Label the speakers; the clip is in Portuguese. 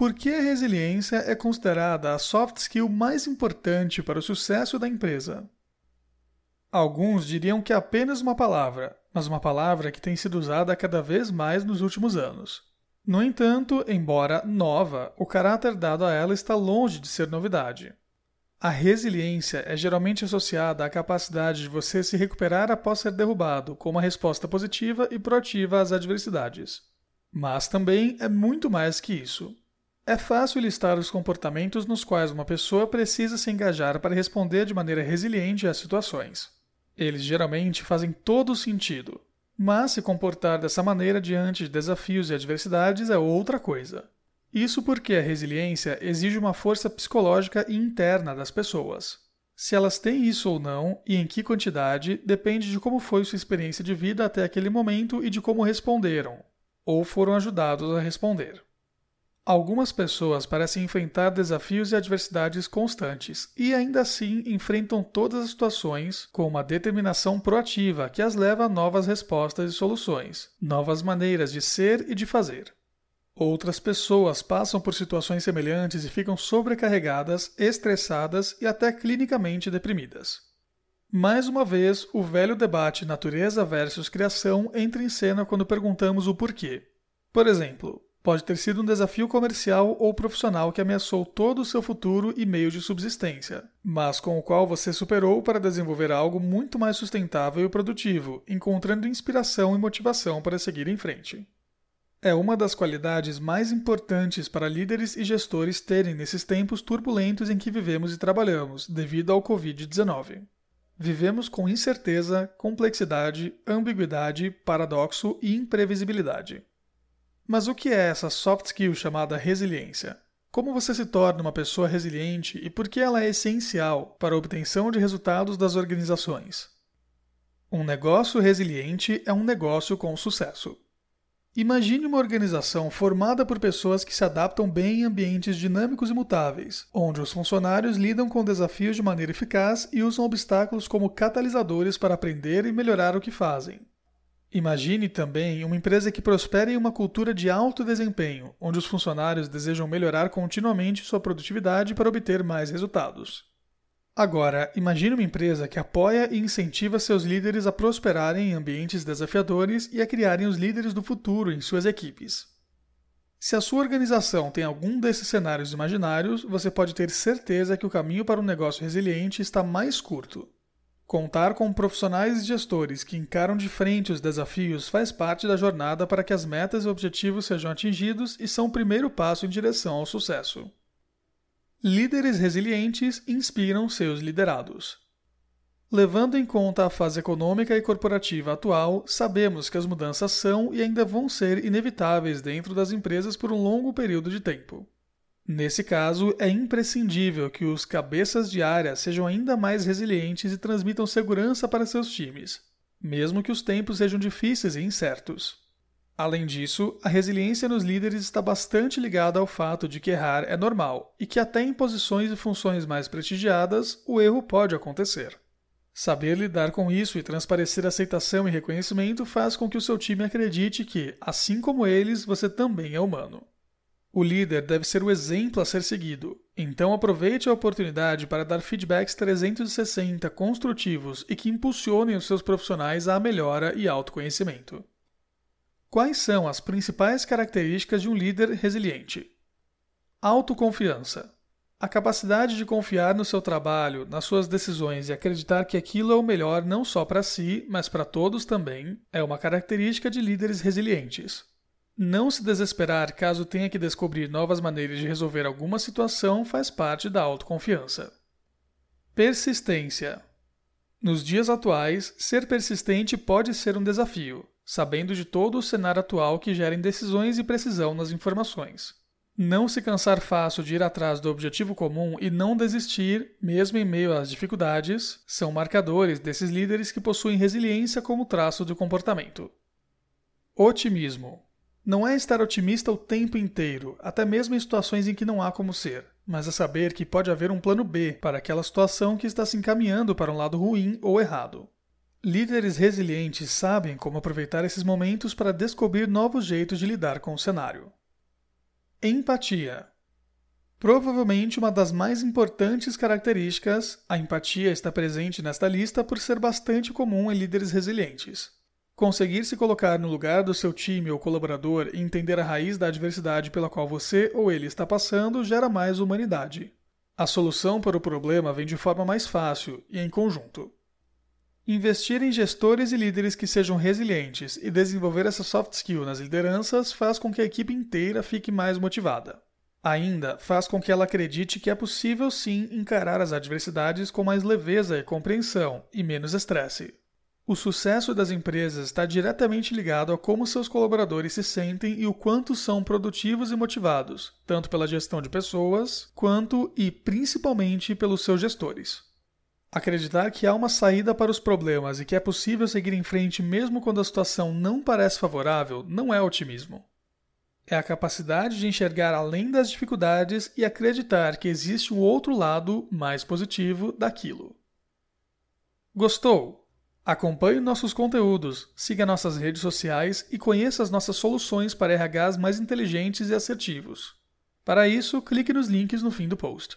Speaker 1: Por que a resiliência é considerada a soft skill mais importante para o sucesso da empresa? Alguns diriam que é apenas uma palavra, mas uma palavra que tem sido usada cada vez mais nos últimos anos. No entanto, embora nova, o caráter dado a ela está longe de ser novidade. A resiliência é geralmente associada à capacidade de você se recuperar após ser derrubado, com uma resposta positiva e proativa às adversidades. Mas também é muito mais que isso. É fácil listar os comportamentos nos quais uma pessoa precisa se engajar para responder de maneira resiliente às situações. Eles geralmente fazem todo sentido, mas se comportar dessa maneira diante de desafios e adversidades é outra coisa. Isso porque a resiliência exige uma força psicológica interna das pessoas. Se elas têm isso ou não, e em que quantidade, depende de como foi sua experiência de vida até aquele momento e de como responderam, ou foram ajudados a responder. Algumas pessoas parecem enfrentar desafios e adversidades constantes e ainda assim enfrentam todas as situações com uma determinação proativa que as leva a novas respostas e soluções, novas maneiras de ser e de fazer. Outras pessoas passam por situações semelhantes e ficam sobrecarregadas, estressadas e até clinicamente deprimidas. Mais uma vez, o velho debate natureza versus criação entra em cena quando perguntamos o porquê. Por exemplo, Pode ter sido um desafio comercial ou profissional que ameaçou todo o seu futuro e meio de subsistência, mas com o qual você superou para desenvolver algo muito mais sustentável e produtivo, encontrando inspiração e motivação para seguir em frente. É uma das qualidades mais importantes para líderes e gestores terem nesses tempos turbulentos em que vivemos e trabalhamos, devido ao Covid-19. Vivemos com incerteza, complexidade, ambiguidade, paradoxo e imprevisibilidade. Mas o que é essa soft skill chamada resiliência? Como você se torna uma pessoa resiliente e por que ela é essencial para a obtenção de resultados das organizações? Um negócio resiliente é um negócio com sucesso. Imagine uma organização formada por pessoas que se adaptam bem em ambientes dinâmicos e mutáveis, onde os funcionários lidam com desafios de maneira eficaz e usam obstáculos como catalisadores para aprender e melhorar o que fazem. Imagine também uma empresa que prospere em uma cultura de alto desempenho, onde os funcionários desejam melhorar continuamente sua produtividade para obter mais resultados. Agora, imagine uma empresa que apoia e incentiva seus líderes a prosperarem em ambientes desafiadores e a criarem os líderes do futuro em suas equipes. Se a sua organização tem algum desses cenários imaginários, você pode ter certeza que o caminho para um negócio resiliente está mais curto. Contar com profissionais e gestores que encaram de frente os desafios faz parte da jornada para que as metas e objetivos sejam atingidos e são o primeiro passo em direção ao sucesso. Líderes resilientes inspiram seus liderados. Levando em conta a fase econômica e corporativa atual, sabemos que as mudanças são e ainda vão ser inevitáveis dentro das empresas por um longo período de tempo. Nesse caso, é imprescindível que os cabeças de área sejam ainda mais resilientes e transmitam segurança para seus times, mesmo que os tempos sejam difíceis e incertos. Além disso, a resiliência nos líderes está bastante ligada ao fato de que errar é normal e que, até em posições e funções mais prestigiadas, o erro pode acontecer. Saber lidar com isso e transparecer aceitação e reconhecimento faz com que o seu time acredite que, assim como eles, você também é humano. O líder deve ser o exemplo a ser seguido, então aproveite a oportunidade para dar feedbacks 360 construtivos e que impulsionem os seus profissionais à melhora e autoconhecimento. Quais são as principais características de um líder resiliente? Autoconfiança. A capacidade de confiar no seu trabalho, nas suas decisões e acreditar que aquilo é o melhor não só para si, mas para todos também, é uma característica de líderes resilientes. Não se desesperar caso tenha que descobrir novas maneiras de resolver alguma situação faz parte da autoconfiança. Persistência. Nos dias atuais, ser persistente pode ser um desafio, sabendo de todo o cenário atual que gera indecisões e precisão nas informações. Não se cansar fácil de ir atrás do objetivo comum e não desistir, mesmo em meio às dificuldades, são marcadores desses líderes que possuem resiliência como traço de comportamento. Otimismo. Não é estar otimista o tempo inteiro, até mesmo em situações em que não há como ser, mas é saber que pode haver um plano B para aquela situação que está se encaminhando para um lado ruim ou errado. Líderes resilientes sabem como aproveitar esses momentos para descobrir novos jeitos de lidar com o cenário. Empatia. Provavelmente uma das mais importantes características, a empatia está presente nesta lista por ser bastante comum em líderes resilientes. Conseguir se colocar no lugar do seu time ou colaborador e entender a raiz da adversidade pela qual você ou ele está passando gera mais humanidade. A solução para o problema vem de forma mais fácil e em conjunto. Investir em gestores e líderes que sejam resilientes e desenvolver essa soft skill nas lideranças faz com que a equipe inteira fique mais motivada. Ainda faz com que ela acredite que é possível sim encarar as adversidades com mais leveza e compreensão e menos estresse. O sucesso das empresas está diretamente ligado a como seus colaboradores se sentem e o quanto são produtivos e motivados, tanto pela gestão de pessoas, quanto e principalmente pelos seus gestores. Acreditar que há uma saída para os problemas e que é possível seguir em frente mesmo quando a situação não parece favorável não é otimismo. É a capacidade de enxergar além das dificuldades e acreditar que existe um outro lado mais positivo daquilo. Gostou? Acompanhe nossos conteúdos, siga nossas redes sociais e conheça as nossas soluções para RHs mais inteligentes e assertivos. Para isso, clique nos links no fim do post.